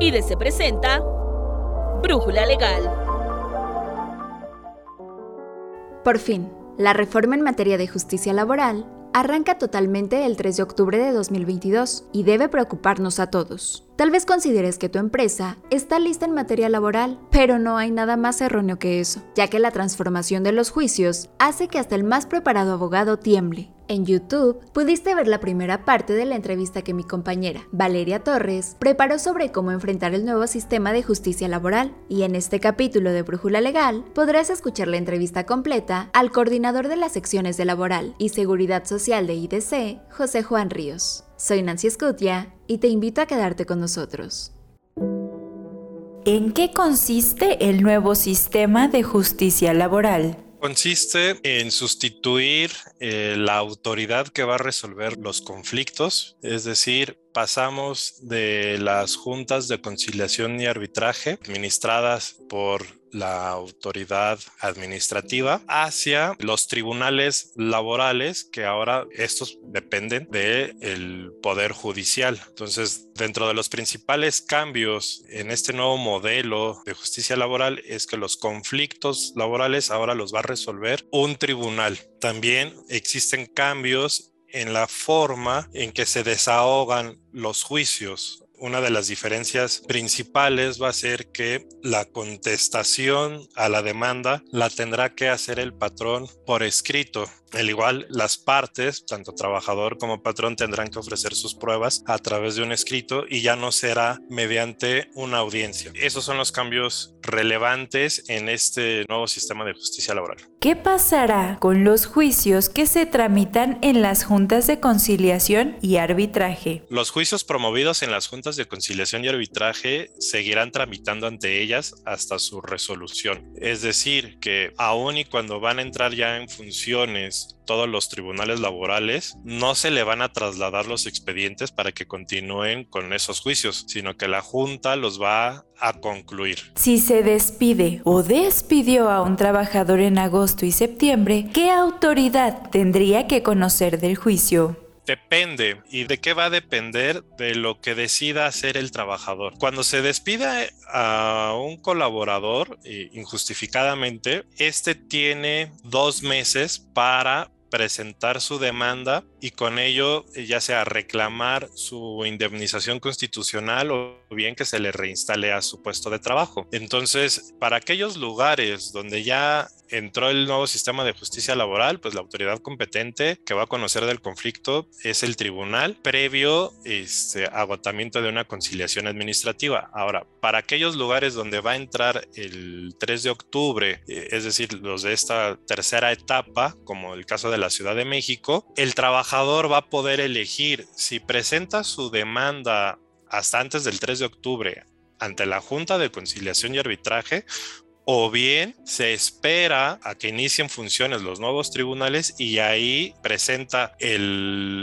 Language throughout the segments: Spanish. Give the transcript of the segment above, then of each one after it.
y Se presenta Brújula Legal. Por fin, la reforma en materia de justicia laboral arranca totalmente el 3 de octubre de 2022 y debe preocuparnos a todos. Tal vez consideres que tu empresa está lista en materia laboral, pero no hay nada más erróneo que eso, ya que la transformación de los juicios hace que hasta el más preparado abogado tiemble. En YouTube pudiste ver la primera parte de la entrevista que mi compañera Valeria Torres preparó sobre cómo enfrentar el nuevo sistema de justicia laboral y en este capítulo de Brújula Legal podrás escuchar la entrevista completa al coordinador de las secciones de Laboral y Seguridad Social de IDC, José Juan Ríos. Soy Nancy Escutia y te invito a quedarte con nosotros. ¿En qué consiste el nuevo sistema de justicia laboral? Consiste en sustituir eh, la autoridad que va a resolver los conflictos, es decir, pasamos de las juntas de conciliación y arbitraje administradas por la autoridad administrativa hacia los tribunales laborales que ahora estos dependen del poder judicial. Entonces, dentro de los principales cambios en este nuevo modelo de justicia laboral es que los conflictos laborales ahora los va a resolver un tribunal. También existen cambios en la forma en que se desahogan los juicios una de las diferencias principales va a ser que la contestación a la demanda la tendrá que hacer el patrón por escrito. Al igual, las partes, tanto trabajador como patrón, tendrán que ofrecer sus pruebas a través de un escrito y ya no será mediante una audiencia. Esos son los cambios relevantes en este nuevo sistema de justicia laboral. ¿Qué pasará con los juicios que se tramitan en las juntas de conciliación y arbitraje? Los juicios promovidos en las juntas de conciliación y arbitraje seguirán tramitando ante ellas hasta su resolución. Es decir, que aun y cuando van a entrar ya en funciones todos los tribunales laborales, no se le van a trasladar los expedientes para que continúen con esos juicios, sino que la Junta los va a concluir. Si se despide o despidió a un trabajador en agosto y septiembre, ¿qué autoridad tendría que conocer del juicio? Depende. ¿Y de qué va a depender? De lo que decida hacer el trabajador. Cuando se despide a un colaborador eh, injustificadamente, este tiene dos meses para presentar su demanda y con ello eh, ya sea reclamar su indemnización constitucional o bien que se le reinstale a su puesto de trabajo. Entonces, para aquellos lugares donde ya entró el nuevo sistema de justicia laboral, pues la autoridad competente que va a conocer del conflicto es el tribunal previo este, agotamiento de una conciliación administrativa. Ahora, para aquellos lugares donde va a entrar el 3 de octubre, eh, es decir, los de esta tercera etapa, como el caso de la Ciudad de México, el trabajador va a poder elegir si presenta su demanda hasta antes del 3 de octubre ante la Junta de Conciliación y Arbitraje o bien se espera a que inicien funciones los nuevos tribunales y ahí presenta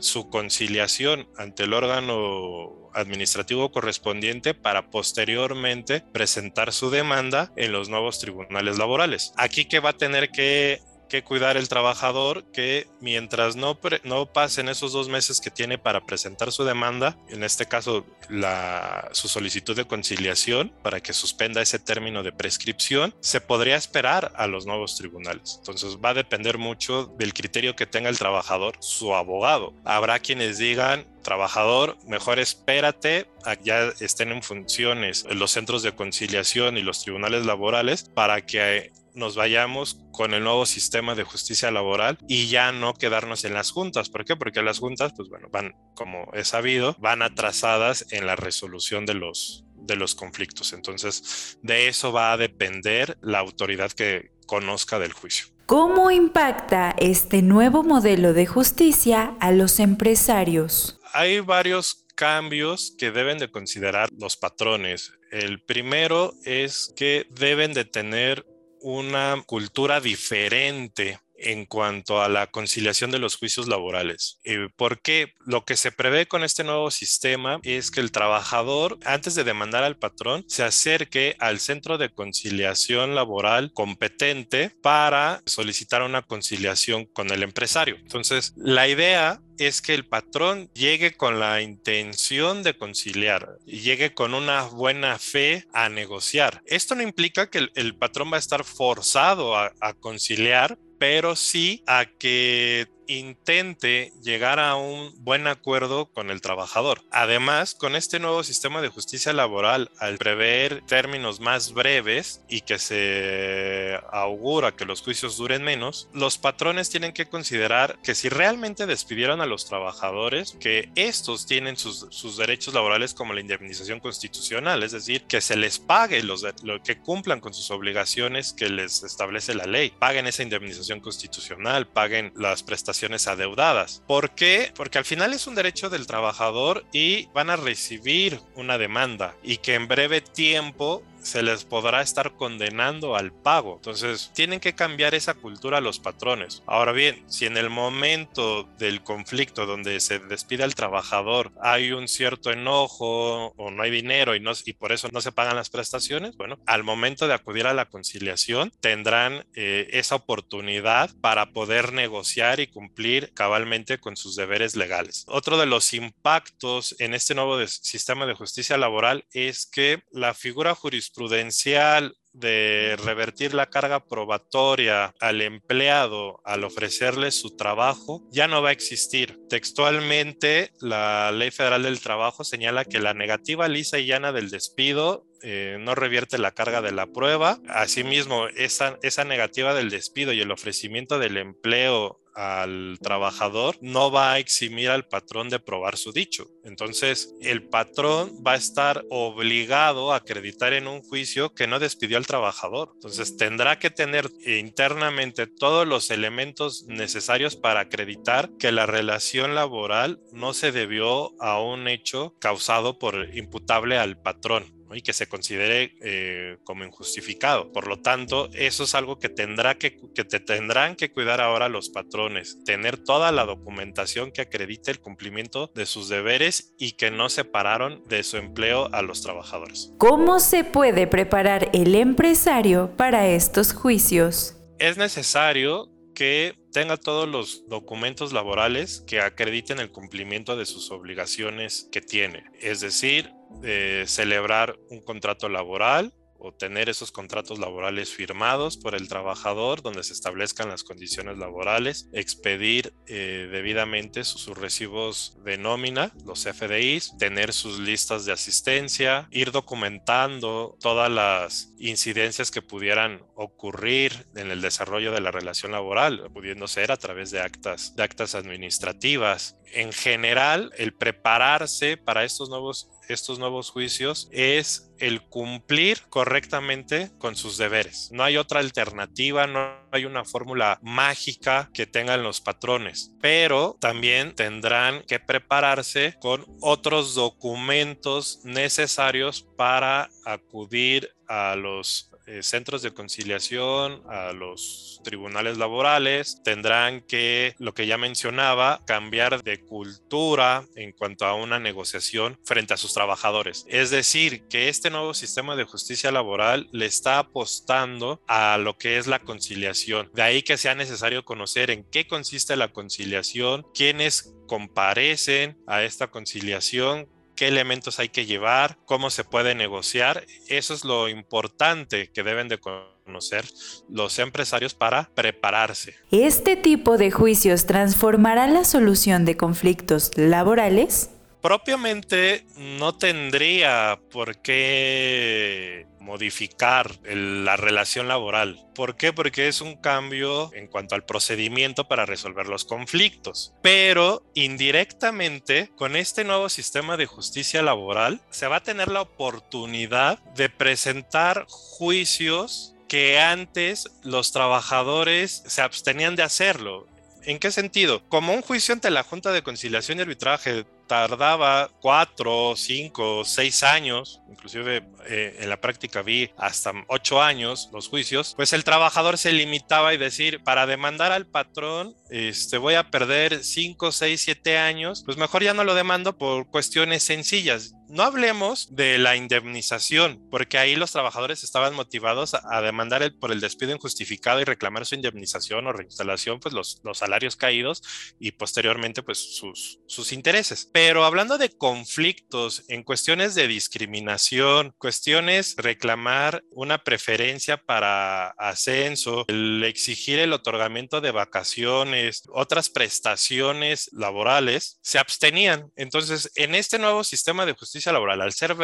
su conciliación ante el órgano administrativo correspondiente para posteriormente presentar su demanda en los nuevos tribunales laborales. Aquí que va a tener que que cuidar el trabajador que mientras no, no pasen esos dos meses que tiene para presentar su demanda, en este caso la, su solicitud de conciliación para que suspenda ese término de prescripción, se podría esperar a los nuevos tribunales. Entonces va a depender mucho del criterio que tenga el trabajador, su abogado. Habrá quienes digan, trabajador, mejor espérate ya estén en funciones los centros de conciliación y los tribunales laborales para que nos vayamos con el nuevo sistema de justicia laboral y ya no quedarnos en las juntas. ¿Por qué? Porque las juntas, pues bueno, van, como he sabido, van atrasadas en la resolución de los, de los conflictos. Entonces, de eso va a depender la autoridad que conozca del juicio. ¿Cómo impacta este nuevo modelo de justicia a los empresarios? Hay varios cambios que deben de considerar los patrones. El primero es que deben de tener una cultura diferente en cuanto a la conciliación de los juicios laborales. Eh, porque lo que se prevé con este nuevo sistema es que el trabajador, antes de demandar al patrón, se acerque al centro de conciliación laboral competente para solicitar una conciliación con el empresario. Entonces, la idea es que el patrón llegue con la intención de conciliar y llegue con una buena fe a negociar. Esto no implica que el, patrón va a estar forzado a conciliar, pero sí a que intente llegar a un buen acuerdo con el trabajador. Además, con este nuevo sistema de justicia laboral, al prever términos más breves y que se augura que los juicios duren menos, los patrones tienen que considerar que si realmente despidieron a los trabajadores, que estos tienen sus, derechos laborales como la indemnización constitucional, es decir, que se les pague los lo que cumplan con sus obligaciones que les establece la ley, paguen esa indemnización constitucional, paguen las prestaciones adeudadas. ¿Por qué? Porque al final es un derecho del trabajador y van a recibir una demanda y que en breve tiempo se les podrá estar condenando al pago. Entonces, tienen que cambiar esa cultura a los patrones. Ahora bien, si en el momento del conflicto donde se despide al trabajador hay un cierto enojo o no hay dinero y, no, por eso no se pagan las prestaciones, bueno, al momento de acudir a la conciliación tendrán eh, esa oportunidad para poder negociar y cumplir cabalmente con sus deberes legales. Otro de los impactos en este nuevo sistema de justicia laboral es que la figura jurisprudencial prudencial de revertir la carga probatoria al empleado al ofrecerle su trabajo ya no va a existir. Textualmente, la Ley Federal del Trabajo señala que la negativa lisa y llana del despido eh, no revierte la carga de la prueba. Asimismo, esa, esa negativa del despido y el ofrecimiento del empleo al trabajador no va a eximir al patrón de probar su dicho. Entonces, el patrón va a estar obligado a acreditar en un juicio que no despidió al trabajador. Entonces, tendrá que tener internamente todos los elementos necesarios para acreditar que la relación laboral no se debió a un hecho causado por imputable al patrón y que se considere eh, como injustificado. Por lo tanto, eso es algo que, tendrá que, que te tendrán que cuidar ahora los patrones, tener toda la documentación que acredite el cumplimiento de sus deberes y que no separaron de su empleo a los trabajadores. ¿Cómo se puede preparar el empresario para estos juicios? Es necesario que tenga todos los documentos laborales que acrediten el cumplimiento de sus obligaciones que tiene. Es decir, eh, celebrar un contrato laboral o tener esos contratos laborales firmados por el trabajador donde se establezcan las condiciones laborales, expedir eh, debidamente sus, recibos de nómina, los FDIs, tener sus listas de asistencia, ir documentando todas las incidencias que pudieran ocurrir en el desarrollo de la relación laboral, pudiendo ser a través de actas, de actas administrativas. En general, el prepararse para estos nuevos estos nuevos juicios es el cumplir correctamente con sus deberes. No hay otra alternativa, no hay una fórmula mágica que tengan los patrones, pero también tendrán que prepararse con otros documentos necesarios para acudir a los eh, centros de conciliación, a los tribunales laborales, tendrán que, lo que ya mencionaba, cambiar de cultura en cuanto a una negociación frente a sus trabajadores. Es decir, que este nuevo sistema de justicia laboral le está apostando a lo que es la conciliación. De ahí que sea necesario conocer en qué consiste la conciliación, quiénes comparecen a esta conciliación, qué elementos hay que llevar, cómo se puede negociar. Eso es lo importante que deben de conocer los empresarios para prepararse. ¿Este tipo de juicios transformará la solución de conflictos laborales? Propiamente no tendría por qué modificar la relación laboral. ¿Por qué? Porque es un cambio en cuanto al procedimiento para resolver los conflictos. Pero indirectamente, con este nuevo sistema de justicia laboral, se va a tener la oportunidad de presentar juicios que antes los trabajadores se abstenían de hacerlo. ¿En qué sentido? Como un juicio ante la Junta de Conciliación y Arbitraje tardaba cuatro, cinco, seis años, inclusive eh, en la práctica vi hasta ocho años los juicios, pues el trabajador se limitaba y decir, para demandar al patrón, este, voy a perder cinco, seis, siete años, pues mejor ya no lo demando por cuestiones sencillas no hablemos de la indemnización, porque ahí los trabajadores estaban motivados a, demandar el, por el despido injustificado y reclamar su indemnización o reinstalación, pues los, los salarios caídos y posteriormente pues sus, sus intereses. Pero hablando de conflictos en cuestiones de discriminación, cuestiones reclamar una preferencia para ascenso, el exigir el otorgamiento de vacaciones, otras prestaciones laborales, se abstenían. Entonces, en este nuevo sistema de justicia laboral, al ser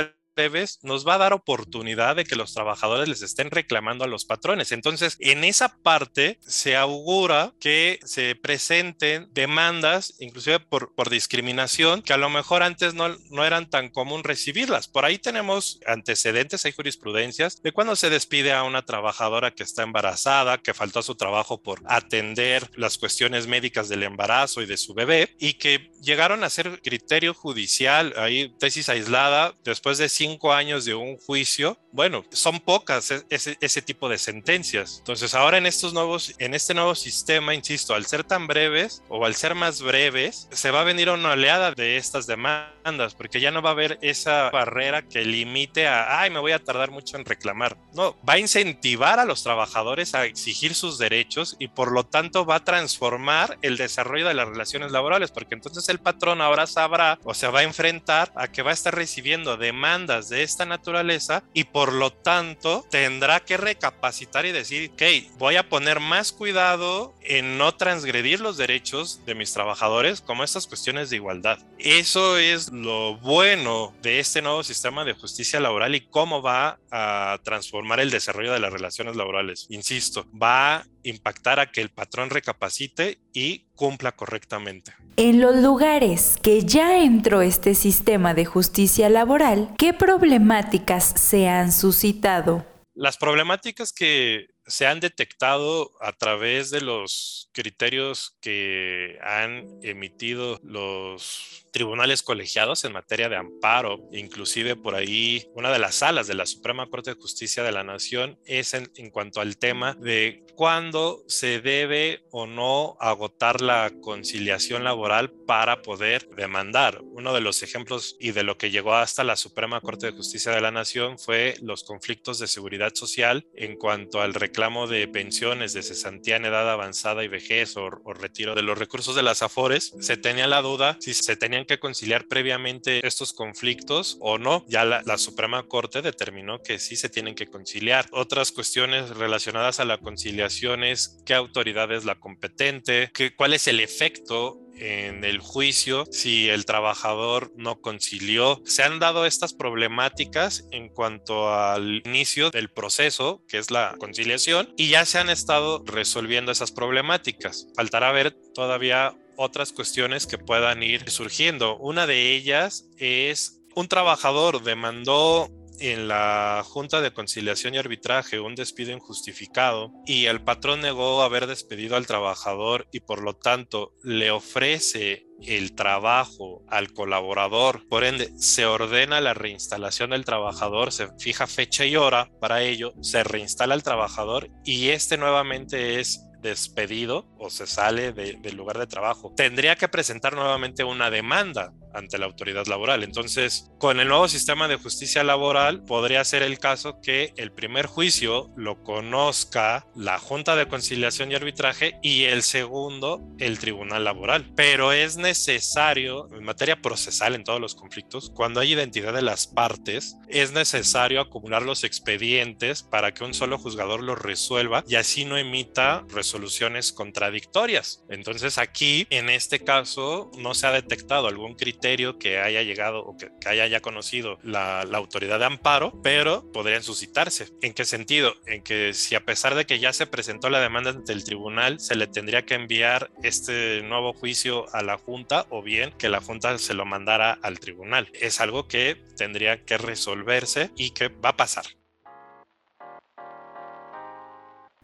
nos va a dar oportunidad de que los trabajadores les estén reclamando a los patrones. Entonces, en esa parte se augura que se presenten demandas, inclusive por, por discriminación, que a lo mejor antes no, no eran tan común recibirlas. Por ahí tenemos antecedentes, hay jurisprudencias de cuando se despide a una trabajadora que está embarazada, que faltó a su trabajo por atender las cuestiones médicas del embarazo y de su bebé, y que llegaron a ser criterio judicial, ahí tesis aislada, después de cinco años de un juicio, bueno, son pocas e-, ese, ese, tipo de sentencias. Entonces, ahora en estos nuevos, en este nuevo sistema, insisto, al ser tan breves o al ser más breves, se va a venir una oleada de estas demandas, porque ya no va a haber esa barrera que limite a, ay, me voy a tardar mucho en reclamar. No, va a incentivar a los trabajadores a exigir sus derechos y por lo tanto va a transformar el desarrollo de las relaciones laborales, porque entonces el patrón ahora sabrá o se va a enfrentar a que va a estar recibiendo demandas de esta naturaleza y por lo tanto tendrá que recapacitar y decir, ok, voy a poner más cuidado en no transgredir los derechos de mis trabajadores como estas cuestiones de igualdad. Eso es lo bueno de este nuevo sistema de justicia laboral y cómo va a transformar el desarrollo de las relaciones laborales. Insisto, va impactar a que el patrón recapacite y cumpla correctamente. En los lugares que ya entró este sistema de justicia laboral, ¿qué problemáticas se han suscitado? Las problemáticas que se han detectado a través de los criterios que han emitido los tribunales colegiados en materia de amparo, inclusive por ahí una de las salas de la Suprema Corte de Justicia de la Nación es en, cuanto al tema de cuándo se debe o no agotar la conciliación laboral para poder demandar. Uno de los ejemplos y de lo que llegó hasta la Suprema Corte de Justicia de la Nación fue los conflictos de seguridad social en cuanto al reclamo de pensiones de cesantía en edad avanzada y vejez o, retiro de los recursos de las AFORES. Se tenía la duda si se tenían que conciliar previamente estos conflictos o no. Ya la, Suprema Corte determinó que sí se tienen que conciliar. Otras cuestiones relacionadas a la conciliación es qué autoridad es la competente, qué, cuál es el efecto en el juicio si el trabajador no concilió. Se han dado estas problemáticas en cuanto al inicio del proceso, que es la conciliación, y ya se han estado resolviendo esas problemáticas. Faltará ver todavía otras cuestiones que puedan ir surgiendo. Una de ellas es un trabajador demandó en la Junta de Conciliación y Arbitraje un despido injustificado y el patrón negó haber despedido al trabajador y por lo tanto le ofrece el trabajo al colaborador, por ende se ordena la reinstalación del trabajador, se fija fecha y hora para ello, se reinstala el trabajador y este nuevamente es despedido o se sale del lugar de trabajo, tendría que presentar nuevamente una demanda ante la autoridad laboral. Entonces, con el nuevo sistema de justicia laboral, podría ser el caso que el primer juicio lo conozca la Junta de Conciliación y Arbitraje y el segundo, el Tribunal Laboral. Pero es necesario, en materia procesal en todos los conflictos, cuando hay identidad de las partes, es necesario acumular los expedientes para que un solo juzgador los resuelva y así no emita resoluciones contradictorias. Entonces, aquí, en este caso, no se ha detectado algún criterio que haya llegado o que, haya ya conocido la, la, autoridad de amparo, pero podrían suscitarse. ¿En qué sentido? En que si a pesar de que ya se presentó la demanda ante el tribunal, se le tendría que enviar este nuevo juicio a la Junta o bien que la Junta se lo mandara al tribunal. Es algo que tendría que resolverse y que va a pasar.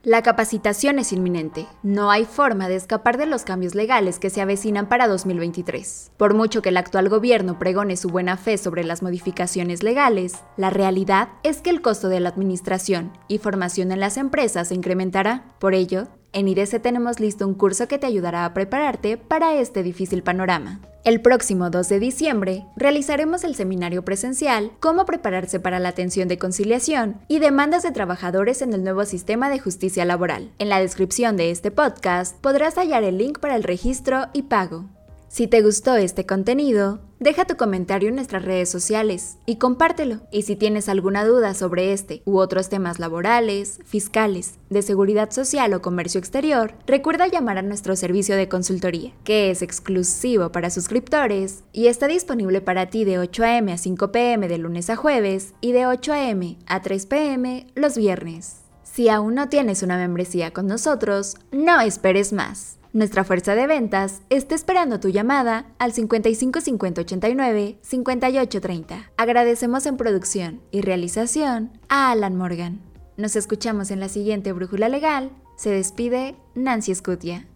La capacitación es inminente. No hay forma de escapar de los cambios legales que se avecinan para 2023. Por mucho que el actual gobierno pregone su buena fe sobre las modificaciones legales, la realidad es que el costo de la administración y formación en las empresas se incrementará. Por ello, en IDC tenemos listo un curso que te ayudará a prepararte para este difícil panorama. El próximo 2 de diciembre realizaremos el seminario presencial Cómo prepararse para la atención de conciliación y demandas de trabajadores en el nuevo sistema de justicia laboral. En la descripción de este podcast podrás hallar el link para el registro y pago. Si te gustó este contenido, deja tu comentario en nuestras redes sociales y compártelo. Y si tienes alguna duda sobre este u otros temas laborales, fiscales, de seguridad social o comercio exterior, recuerda llamar a nuestro servicio de consultoría, que es exclusivo para suscriptores y está disponible para ti de 8 a.m. a 5 p.m. de lunes a jueves y de 8 a.m. a 3 p.m. los viernes. Si aún no tienes una membresía con nosotros, no esperes más. Nuestra fuerza de ventas está esperando tu llamada al 55 50 89 58 30. Agradecemos en producción y realización a Alan Morgan. Nos escuchamos en la siguiente Brújula Legal. Se despide Nancy Scutia.